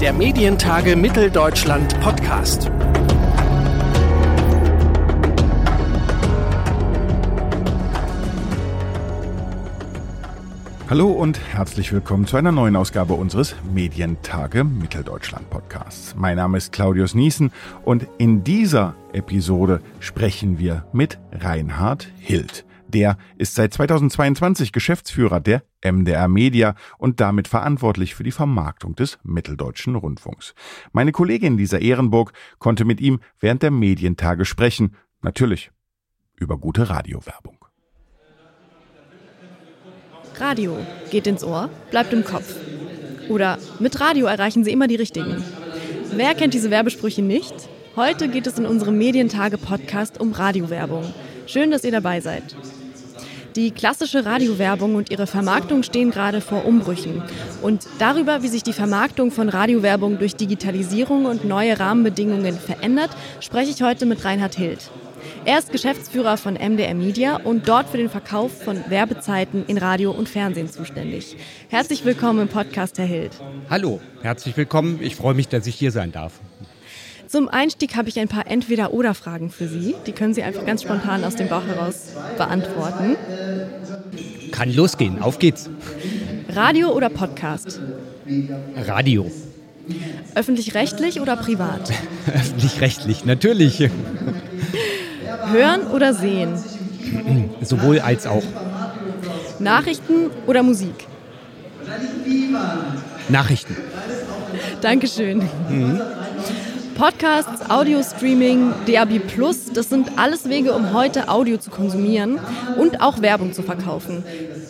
Der Medientage Mitteldeutschland Podcast. Hallo und herzlich willkommen zu einer neuen Ausgabe unseres Medientage Mitteldeutschland Podcasts. Mein Name ist Claudius Niesen und in dieser Episode sprechen wir mit Reinhard Hild. Der ist seit 2022 Geschäftsführer der MDR Media und damit verantwortlich für die Vermarktung des Mitteldeutschen Rundfunks. Meine Kollegin Lisa Ehrenburg konnte mit ihm während der Medientage sprechen, natürlich über gute Radiowerbung. Radio geht ins Ohr, bleibt im Kopf. Oder mit Radio erreichen Sie immer die Richtigen. Wer kennt diese Werbesprüche nicht? Heute geht es in unserem Medientage-Podcast um Radiowerbung. Schön, dass ihr dabei seid. Die klassische Radiowerbung und ihre Vermarktung stehen gerade vor Umbrüchen. Und darüber, wie sich die Vermarktung von Radiowerbung durch Digitalisierung und neue Rahmenbedingungen verändert, spreche ich heute mit Reinhard Hild. Er ist Geschäftsführer von MDR Media und dort für den Verkauf von Werbezeiten in Radio und Fernsehen zuständig. Herzlich willkommen im Podcast, Herr Hild. Hallo, herzlich willkommen. Ich freue mich, dass ich hier sein darf. Zum Einstieg habe ich ein paar Entweder-Oder-Fragen für Sie. Die können Sie einfach ganz spontan aus dem Bauch heraus beantworten. Kann losgehen, auf geht's. Radio oder Podcast? Radio. Öffentlich-rechtlich oder privat? Öffentlich-rechtlich, natürlich. Hören oder sehen? Sowohl als auch. Nachrichten oder Musik? Nachrichten. Dankeschön. Mhm. Podcasts, Audio-Streaming, DAB+, das sind alles Wege, um heute Audio zu konsumieren und auch Werbung zu verkaufen.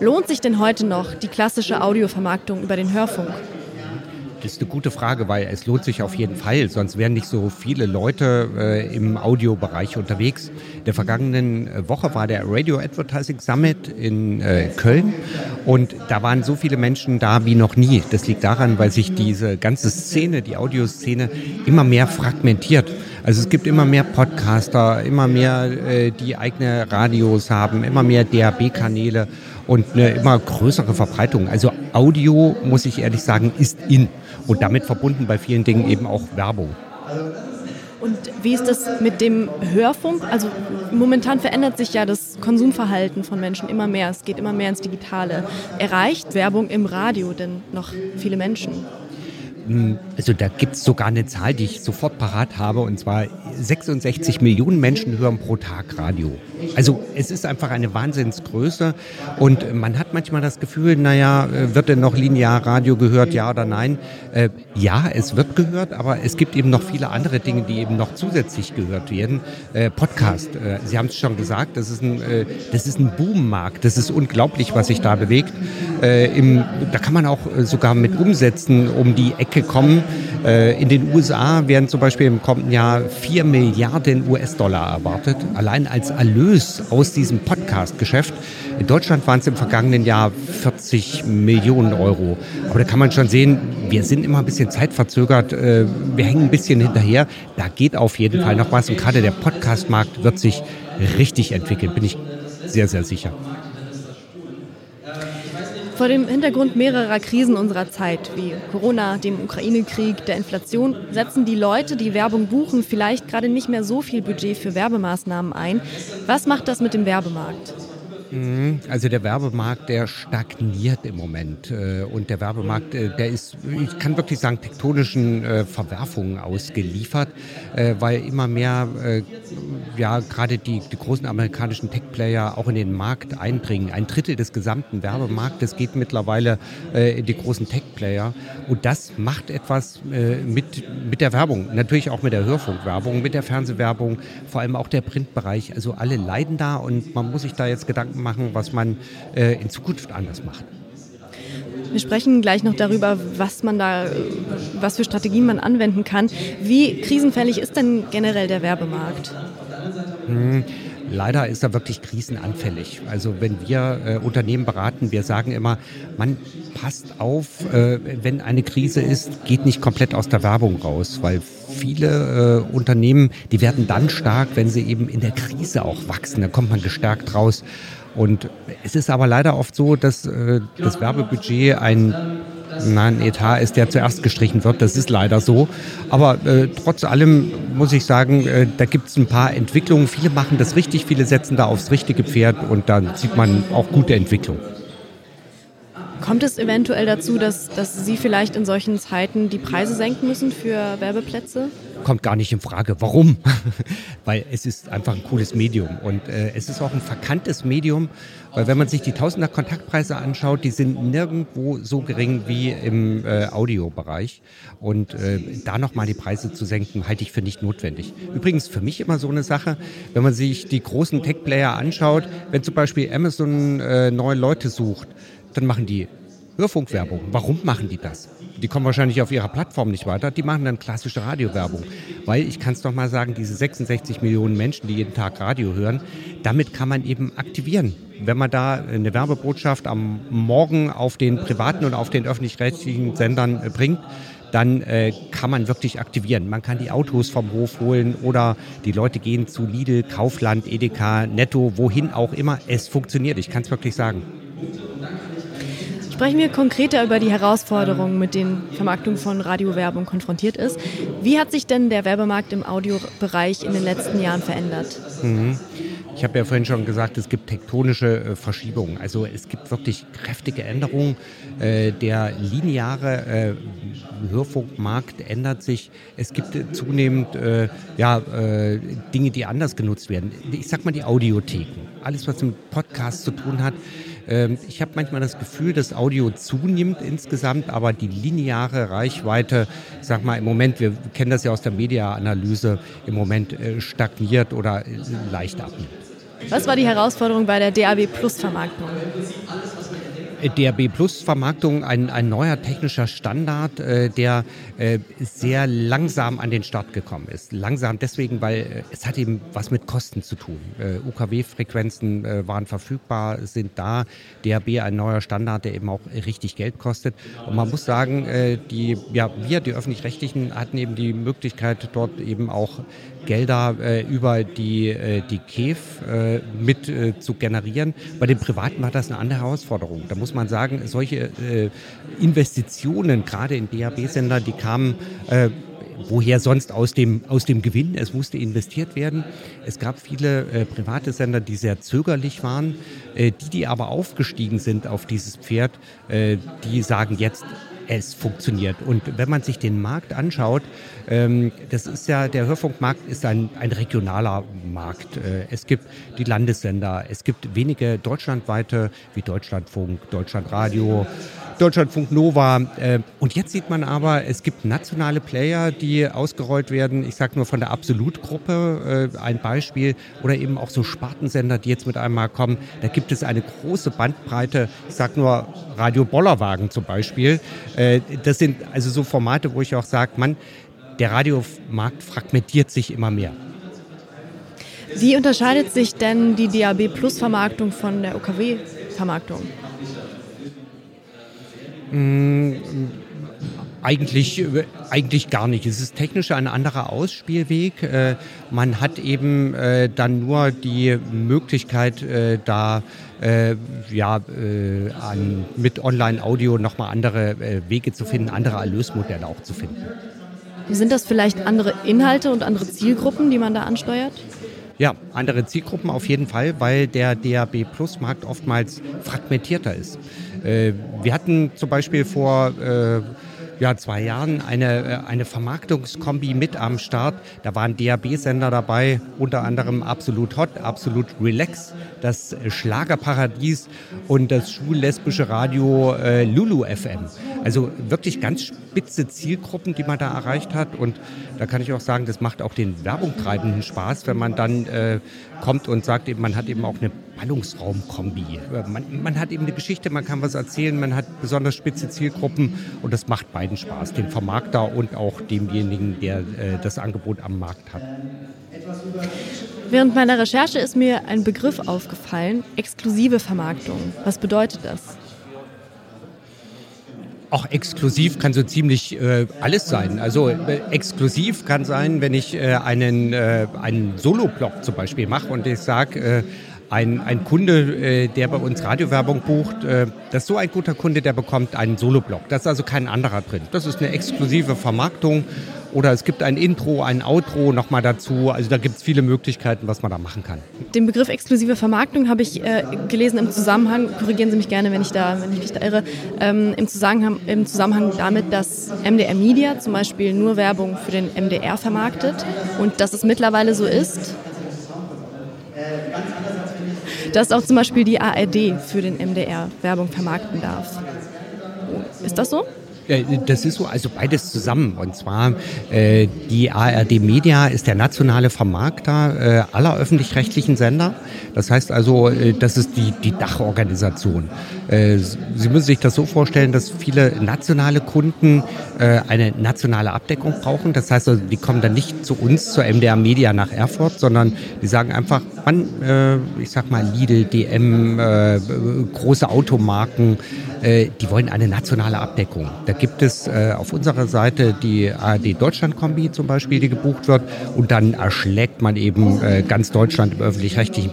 Lohnt sich denn heute noch die klassische Audiovermarktung über den Hörfunk? Das ist eine gute Frage, weil es lohnt sich auf jeden Fall, sonst wären nicht so viele Leute äh, im Audiobereich unterwegs. In der vergangenen äh, Woche war der Radio Advertising Summit in äh, Köln und da waren so viele Menschen da wie noch nie. Das liegt daran, weil sich diese ganze Szene, die Audioszene, immer mehr fragmentiert. Also es gibt immer mehr Podcaster, immer mehr, äh, die eigene Radios haben, immer mehr DAB-Kanäle und eine immer größere Verbreitung. Also Audio, muss ich ehrlich sagen, ist in und damit verbunden bei vielen Dingen eben auch Werbung. Und wie ist das mit dem Hörfunk? Also momentan verändert sich ja das Konsumverhalten von Menschen immer mehr. Es geht immer mehr ins Digitale. Erreicht Werbung im Radio denn noch viele Menschen? Hm, also da gibt es sogar eine Zahl, die ich sofort parat habe, und zwar 66 Millionen Menschen hören pro Tag Radio. Also es ist einfach eine Wahnsinnsgröße und man hat manchmal das Gefühl, naja, äh, wird denn noch linear Radio gehört, ja oder nein? Äh, ja, es wird gehört, aber es gibt eben noch viele andere Dinge, die eben noch zusätzlich gehört werden. Äh, Podcast, äh, Sie haben es schon gesagt, das ist ein, äh, das ist ein Boommarkt, das ist unglaublich, was sich da bewegt. Äh, im, da kann man auch sogar mit Umsätzen um die Ecke kommen. in den USA werden zum Beispiel im kommenden Jahr 4 Milliarden US-Dollar erwartet, allein als Erlös Erlös aus diesem Podcast-Geschäft. In Deutschland waren es im vergangenen Jahr 40 Millionen Euro. Aber da kann man schon sehen, wir sind immer ein bisschen zeitverzögert. Äh, wir hängen ein bisschen hinterher. Da geht auf jeden Fall noch was. Und gerade der Podcast-Markt wird sich richtig entwickeln, bin ich sehr, sehr sicher. Vor dem Hintergrund mehrerer Krisen unserer Zeit, wie Corona, dem Ukraine-Krieg, der Inflation, setzen die Leute, die Werbung buchen, vielleicht gerade nicht mehr so viel Budget für Werbemaßnahmen ein. Was macht das mit dem Werbemarkt? Mhm. Also der Werbemarkt, der stagniert im Moment. Äh, und der Werbemarkt, äh, der ist, ich kann wirklich sagen, tektonischen äh, Verwerfungen ausgeliefert, weil immer mehr, ja, gerade die, die großen amerikanischen Tech-Player auch in den Markt eindringen. Ein Drittel des gesamten Werbemarktes geht mittlerweile in die großen Tech-Player. Und das macht etwas mit, mit der Werbung. Natürlich auch mit der Hörfunkwerbung, mit der Fernsehwerbung, vor allem auch der Printbereich. Also alle leiden da und man muss sich da jetzt Gedanken machen, was man äh, in Zukunft anders macht. Wir sprechen gleich noch darüber, was man da, was für Strategien man anwenden kann. Wie krisenfällig ist denn generell der Werbemarkt? Hm. Leider ist er wirklich krisenanfällig. Also wenn wir äh, Unternehmen beraten, wir sagen immer, man passt auf, äh, wenn eine Krise ist, geht nicht komplett aus der Werbung raus, weil viele äh, Unternehmen, die werden dann stark, wenn sie eben in der Krise auch wachsen. Da kommt man gestärkt raus. Und es ist aber leider oft so, dass äh, das Werbebudget ein ein Etat ist, der zuerst gestrichen wird. Das ist leider so. Aber äh, trotz allem muss ich sagen, äh, da gibt es ein paar Entwicklungen. Viele machen das richtig, viele setzen da aufs richtige Pferd und dann sieht man auch gute Entwicklung. Kommt es eventuell dazu, dass, dass Sie vielleicht in solchen Zeiten die Preise senken müssen für Werbeplätze? kommt gar nicht in Frage. Warum? weil es ist einfach ein cooles Medium und äh, es ist auch ein verkanntes Medium, weil wenn man sich die Tausender Kontaktpreise anschaut, die sind nirgendwo so gering wie im äh, Audiobereich und äh, da nochmal die Preise zu senken, halte ich für nicht notwendig. Übrigens für mich immer so eine Sache, wenn man sich die großen Tech-Player anschaut, wenn zum Beispiel Amazon äh, neue Leute sucht, dann machen die Hörfunkwerbung. Warum machen die das? Die kommen wahrscheinlich auf ihrer Plattform nicht weiter. Die machen dann klassische Radiowerbung. Weil ich kann es doch mal sagen, diese 66 Millionen Menschen, die jeden Tag Radio hören, damit kann man eben aktivieren. Wenn man da eine Werbebotschaft am Morgen auf den privaten und auf den öffentlich-rechtlichen Sendern äh, bringt, dann äh, kann man wirklich aktivieren. Man kann die Autos vom Hof holen oder die Leute gehen zu Lidl, Kaufland, Edeka, Netto, wohin auch immer. Es funktioniert, ich kann es wirklich sagen. Sprechen wir konkreter über die Herausforderungen, mit denen Vermarktung von Radiowerbung konfrontiert ist. Wie hat sich denn der Werbemarkt im Audiobereich in den letzten Jahren verändert? Mhm. Ich habe ja vorhin schon gesagt, es gibt tektonische äh, Verschiebungen. Also es gibt wirklich kräftige Änderungen. Äh, der lineare äh, Hörfunkmarkt ändert sich. Es gibt zunehmend ja, Dinge, die anders genutzt werden. Ich sag mal die Audiotheken. Alles, was mit Podcasts zu tun hat, ich habe manchmal das Gefühl, dass Audio zunimmt insgesamt, aber die lineare Reichweite, sag mal im Moment, wir kennen das ja aus der Media-Analyse, im Moment äh, stagniert oder äh, leicht abnimmt. Was war die Herausforderung bei der DAB Plus Vermarktung? DRB Plus Vermarktung ein, ein neuer technischer Standard, äh, der äh, sehr langsam an den Start gekommen ist. Langsam deswegen, weil äh, es hat eben was mit Kosten zu tun. Äh, UKW-Frequenzen äh, waren verfügbar, sind da. DRB ein neuer Standard, der eben auch richtig Geld kostet. Und man muss sagen, äh, die, ja, wir, die Öffentlich-Rechtlichen, hatten eben die Möglichkeit, dort eben auch Gelder äh, über die, äh, die KEF äh, mit äh, zu generieren. Bei den Privaten war das eine andere Herausforderung. Da muss man sagen, solche äh, Investitionen, gerade in DAB-Sender, die kamen äh, woher sonst aus dem, aus dem Gewinn. Es musste investiert werden. Es gab viele äh, private Sender, die sehr zögerlich waren. Äh, die, die aber aufgestiegen sind auf dieses Pferd, äh, die sagen jetzt, es funktioniert. Und wenn man sich den Markt anschaut, ähm, das ist ja, der Hörfunkmarkt ist ein, ein regionaler Markt. Äh, es gibt die Landessender, es gibt wenige deutschlandweite wie Deutschlandfunk, Deutschlandradio. Deutschlandfunk Nova. Äh, und jetzt sieht man aber, es gibt nationale Player, die ausgerollt werden. Ich sage nur von der Absolut-Gruppe äh, ein Beispiel oder eben auch so Spartensender, die jetzt mit einmal kommen. Da gibt es eine große Bandbreite. Ich sage nur Radio Bollerwagen zum Beispiel. Äh, das sind also so Formate, wo ich auch sage, man, der Radiomarkt fragmentiert sich immer mehr. Wie unterscheidet sich denn die DAB Plus Vermarktung von der OKW Vermarktung? Mmh, eigentlich, eigentlich gar nicht. Es ist technisch ein anderer Ausspielweg. Äh, man hat eben äh, dann nur die Möglichkeit, äh, da äh, ja, äh, an, mit Online-Audio nochmal andere äh, Wege zu finden, andere Erlösmodelle auch zu finden. Sind das vielleicht andere Inhalte und andere Zielgruppen, die man da ansteuert? Ja, andere Zielgruppen auf jeden Fall, weil der DAB Plus Markt oftmals fragmentierter ist. Äh, wir hatten zum Beispiel vor äh, ja, zwei Jahren eine, äh, eine Vermarktungskombi mit am Start. Da waren DAB-Sender dabei, unter anderem Absolut Hot, Absolut Relax, das Schlagerparadies und das schullesbische Radio äh, Lulu FM. Also wirklich ganz spitze Zielgruppen, die man da erreicht hat. Und da kann ich auch sagen, das macht auch den Werbungtreibenden Spaß, wenn man dann äh, kommt und sagt, eben, man hat eben auch eine Ballungsraumkombi. Man, man hat eben eine Geschichte, man kann was erzählen, man hat besonders spitze Zielgruppen und das macht beiden Spaß, dem Vermarkter und auch demjenigen, der äh, das Angebot am Markt hat. Während meiner Recherche ist mir ein Begriff aufgefallen, exklusive Vermarktung. Was bedeutet das? Auch exklusiv kann so ziemlich äh, alles sein. Also äh, exklusiv kann sein, wenn ich äh, einen, äh, einen Solo-Blog zum Beispiel mache und ich sage, äh, ein, ein Kunde, äh, der bei uns Radiowerbung bucht, äh, das ist so ein guter Kunde, der bekommt einen Soloblock. Da ist also kein anderer drin. Das ist eine exklusive Vermarktung oder es gibt ein Intro, ein Outro nochmal dazu. Also da gibt es viele Möglichkeiten, was man da machen kann. Den Begriff exklusive Vermarktung habe ich äh, gelesen im Zusammenhang, korrigieren Sie mich gerne, wenn ich, da, wenn ich mich da irre, ähm, im, Zusammenhang, im Zusammenhang damit, dass MDR Media zum Beispiel nur Werbung für den MDR vermarktet und dass es mittlerweile so ist, dass auch zum Beispiel die ARD für den MDR Werbung vermarkten darf. Ist das so? Das ist so, also beides zusammen. Und zwar äh, die ARD Media ist der nationale Vermarkter äh, aller öffentlich-rechtlichen Sender. Das heißt also, äh, das ist die, die Dachorganisation. Äh, Sie müssen sich das so vorstellen, dass viele nationale Kunden äh, eine nationale Abdeckung brauchen. Das heißt also, die kommen dann nicht zu uns, zur MDR Media nach Erfurt, sondern die sagen einfach, man, äh, ich sag mal Lidl, DM, große Automarken, die wollen eine nationale Abdeckung. Da gibt es auf unserer Seite die ARD Deutschland Kombi zum Beispiel, die gebucht wird und dann erschlägt man eben ganz Deutschland im öffentlich-rechtlichen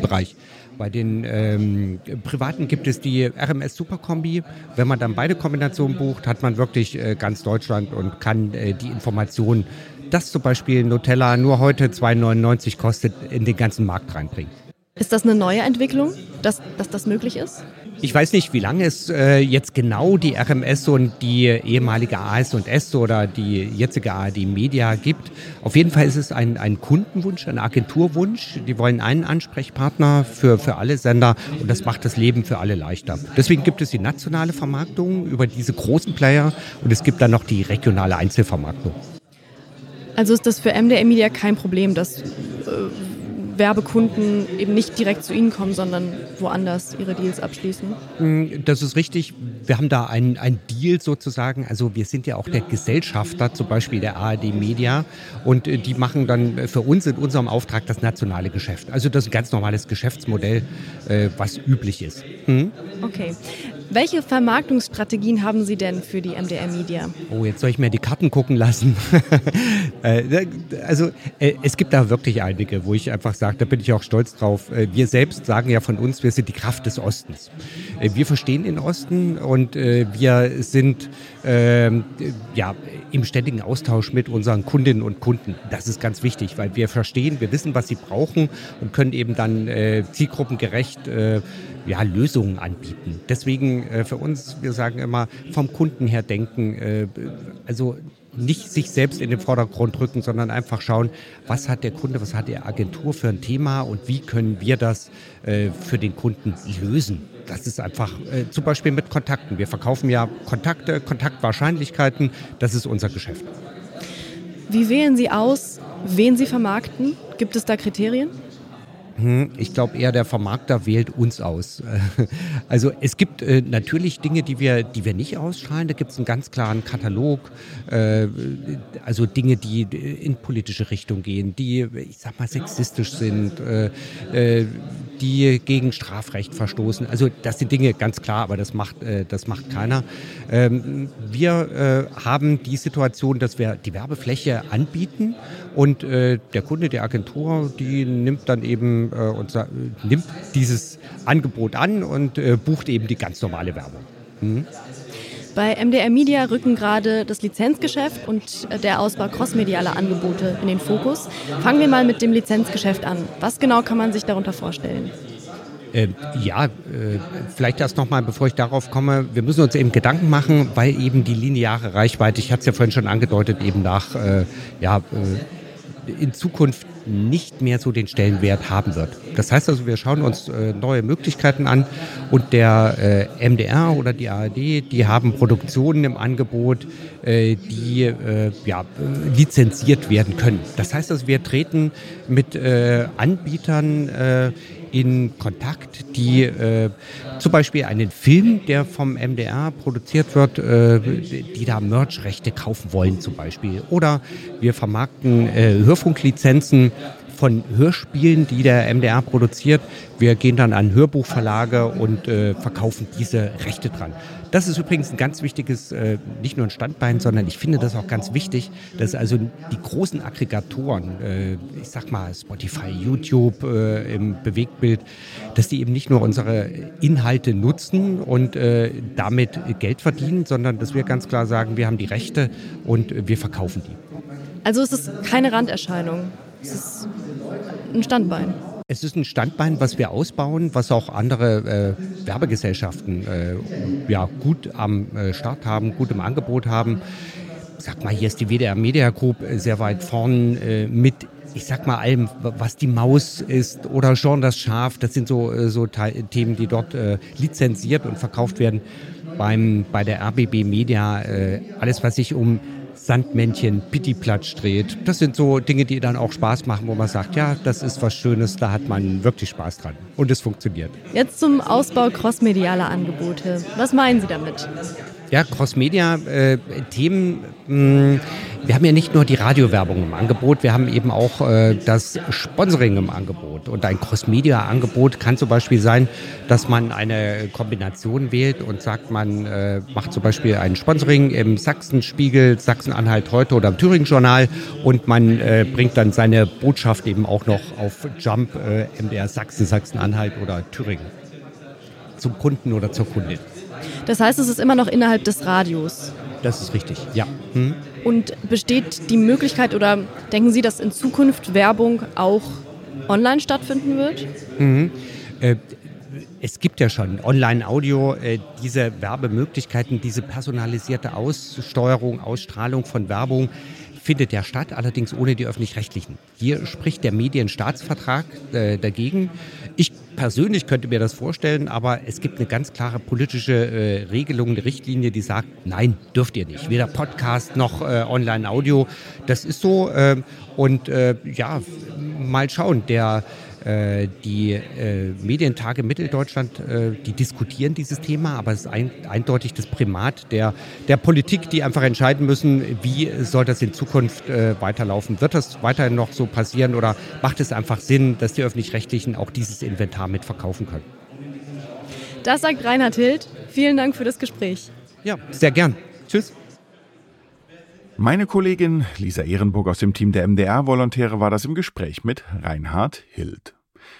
Bereich. Bei den ähm, Privaten gibt es die RMS Superkombi. Wenn man dann beide Kombinationen bucht, hat man wirklich äh, ganz Deutschland und kann äh, die Informationen, dass zum Beispiel Nutella nur heute 2,99 kostet, in den ganzen Markt reinbringen. Ist das eine neue Entwicklung, dass, dass das möglich ist? Ich weiß nicht, wie lange es äh, jetzt genau die RMS und die ehemalige AS&S oder die jetzige ARD Media gibt. Auf jeden Fall ist es ein, ein Kundenwunsch, ein Agenturwunsch. Die wollen einen Ansprechpartner für, für alle Sender und das macht das Leben für alle leichter. Deswegen gibt es die nationale Vermarktung über diese großen Player und es gibt dann noch die regionale Einzelvermarktung. Also ist das für MDR Media kein Problem, dass äh, Werbekunden eben nicht direkt zu Ihnen kommen, sondern woanders ihre Deals abschließen? Mm, das ist richtig. Wir haben da ein, ein Deal sozusagen. Also wir sind ja auch der Gesellschafter, zum Beispiel der ARD Media. Und äh, die machen dann für uns in unserem Auftrag das nationale Geschäft. Also das ist ein ganz normales Geschäftsmodell, äh, was üblich ist. Hm? Okay. Welche Vermarktungsstrategien haben Sie denn für die MDR Media? Oh, jetzt soll ich mir die Karten gucken lassen. Äh, also es gibt da wirklich einige, wo ich einfach sage, da bin ich auch stolz drauf. Wir selbst sagen ja von uns, wir sind die Kraft des Ostens. Wir verstehen den Osten und wir sind ähm, ja, im ständigen Austausch mit unseren Kundinnen und Kunden. Das ist ganz wichtig, weil wir verstehen, wir wissen, was sie brauchen und können eben dann zielgruppengerecht ja, Lösungen anbieten. Deswegen äh, für uns, wir sagen immer, vom Kunden her denken, äh, also nicht sich selbst in den Vordergrund rücken, sondern einfach schauen, was hat der Kunde, was hat die Agentur für ein Thema und wie können wir das äh, für den Kunden lösen. Das ist einfach äh, zum Beispiel mit Kontakten. Wir verkaufen ja Kontakte, Kontaktwahrscheinlichkeiten, das ist unser Geschäft. Wie wählen Sie aus, wen Sie vermarkten? Gibt es da Kriterien? Hm, ich glaube eher, der Vermarkter wählt uns aus. Also es gibt äh, natürlich Dinge, die wir, die wir nicht ausstrahlen. Da gibt es einen ganz klaren Katalog. Äh, also Dinge, die in politische Richtung gehen, die, ich sag mal, sexistisch sind, äh, äh die gegen Strafrecht verstoßen. Also das sind Dinge ganz klar, aber das macht, äh, das macht keiner. Ähm, wir äh, haben die Situation, dass wir die Werbefläche anbieten und der Kunde der Agentur, die nimmt dann eben äh, und nimmt dieses Angebot an und äh, bucht eben die ganz normale Werbung. Mhm. Bei MDR Media rücken gerade das Lizenzgeschäft und der Ausbau crossmedialer Angebote in den Fokus. Fangen wir mal mit dem Lizenzgeschäft an. Was genau kann man sich darunter vorstellen? Äh, ja, äh, vielleicht erst nochmal, bevor ich darauf komme. Wir müssen uns eben Gedanken machen, weil eben die lineare Reichweite, ich hatte es ja vorhin schon angedeutet, eben nach äh, ja, äh, in Zukunft nicht mehr so den Stellenwert haben wird. Das heißt also, wir schauen uns äh, neue Möglichkeiten an und der äh, MDR oder die ARD, die haben Produktionen im Angebot, äh, die ja, lizenziert werden können. Das heißt also, wir treten mit Anbietern in Kontakt, die äh, zum Beispiel einen Film, der vom MDR produziert wird, äh, die da Merch-Rechte kaufen wollen zum Beispiel. Oder wir vermarkten äh, Hörfunklizenzen von Hörspielen, die der MDR produziert. Wir gehen dann an Hörbuchverlage und äh, verkaufen diese Rechte dran. Das ist übrigens ein ganz wichtiges, äh, nicht nur ein Standbein, sondern ich finde das auch ganz wichtig, dass also die großen Aggregatoren, äh, ich sag mal Spotify, YouTube äh, im Bewegtbild, dass die eben nicht nur unsere Inhalte nutzen und äh, damit Geld verdienen, sondern dass wir ganz klar sagen, wir haben die Rechte und wir verkaufen die. Also es ist keine Randerscheinung. Es ist ein Standbein. Es ist ein Standbein, was wir ausbauen, was auch andere äh, Werbegesellschaften äh, ja, gut am äh, Start haben, gut im Angebot haben. Sag mal, hier ist die WDR Media Group sehr weit vorn äh, mit ich sag mal allem, was die Maus ist oder Jean das Schaf, das sind so, äh, so Themen, die dort äh, lizenziert und verkauft werden. Beim, bei der RBB Media, äh, alles, was sich um Sandmännchen, Pittiplatsch dreht. Das sind so Dinge, die dann auch Spaß machen, wo man sagt, ja, das ist was Schönes, da hat man wirklich Spaß dran. Und es funktioniert. Jetzt zum Ausbau crossmedialer Angebote. Was meinen Sie damit? Ja, Crossmedia-Themen. Wir haben ja nicht nur die Radiowerbung im Angebot, wir haben eben auch äh, das Sponsoring im Angebot. Und ein Crossmedia-Angebot kann zum Beispiel sein, dass man eine Kombination wählt und sagt, man äh, macht zum Beispiel ein Sponsoring im Sachsenspiegel, Sachsen-Anhalt heute oder im Thüringen-Journal und man äh, bringt dann seine Botschaft eben auch noch auf Jump, äh, MDR Sachsen, Sachsen-Anhalt oder Thüringen zum Kunden oder zur Kundin. Das heißt, es ist immer noch innerhalb des Radios. Das ist richtig, ja. Hm. Und besteht die Möglichkeit oder denken Sie, dass in Zukunft Werbung auch online stattfinden wird? Mhm. Äh, es gibt ja schon Online-Audio, äh, diese Werbemöglichkeiten, diese personalisierte Aussteuerung, Ausstrahlung von Werbung findet ja statt, allerdings ohne die öffentlich-rechtlichen. Hier spricht der Medienstaatsvertrag äh, dagegen. Ich persönlich könnte mir das vorstellen, aber es gibt eine ganz klare politische äh, Regelung, eine Richtlinie, die sagt, nein, dürft ihr nicht. Weder Podcast noch äh, Online-Audio. Das ist so. Ähm, und äh, ja, mal schauen. Der äh, die äh, Medientage Mitteldeutschland, äh, die diskutieren dieses Thema, aber es ist ein, eindeutig das Primat der, der Politik, die einfach entscheiden müssen, wie soll das in Zukunft weiterlaufen. Wird das weiterhin noch so passieren oder macht es einfach Sinn, dass die Öffentlich-Rechtlichen auch dieses Inventar mitverkaufen können? Das sagt Reinhard Hild. Vielen Dank für das Gespräch. Ja, sehr gern. Tschüss. Meine Kollegin Lisa Ehrenburg aus dem Team der MDR-Volontäre war das im Gespräch mit Reinhard Hild.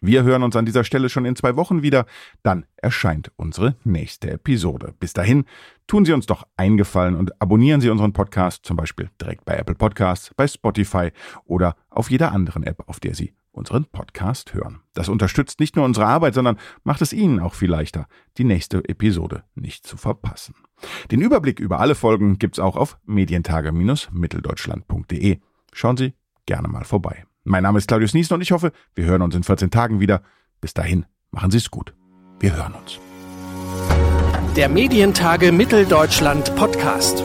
Wir hören uns an dieser Stelle schon in zwei Wochen wieder. Dann erscheint unsere nächste Episode. Bis dahin tun Sie uns doch eingefallen und abonnieren Sie unseren Podcast zum Beispiel direkt bei Apple Podcasts, bei Spotify oder auf jeder anderen App, auf der Sie unseren Podcast hören. Das unterstützt nicht nur unsere Arbeit, sondern macht es Ihnen auch viel leichter, die nächste Episode nicht zu verpassen. Den Überblick über alle Folgen gibt's auch auf medientage-mitteldeutschland.de. Schauen Sie gerne mal vorbei. Mein Name ist Claudius Niesen und ich hoffe, wir hören uns in 14 Tagen wieder. Bis dahin, machen Sie es gut. Wir hören uns. Der Medientage Mitteldeutschland Podcast.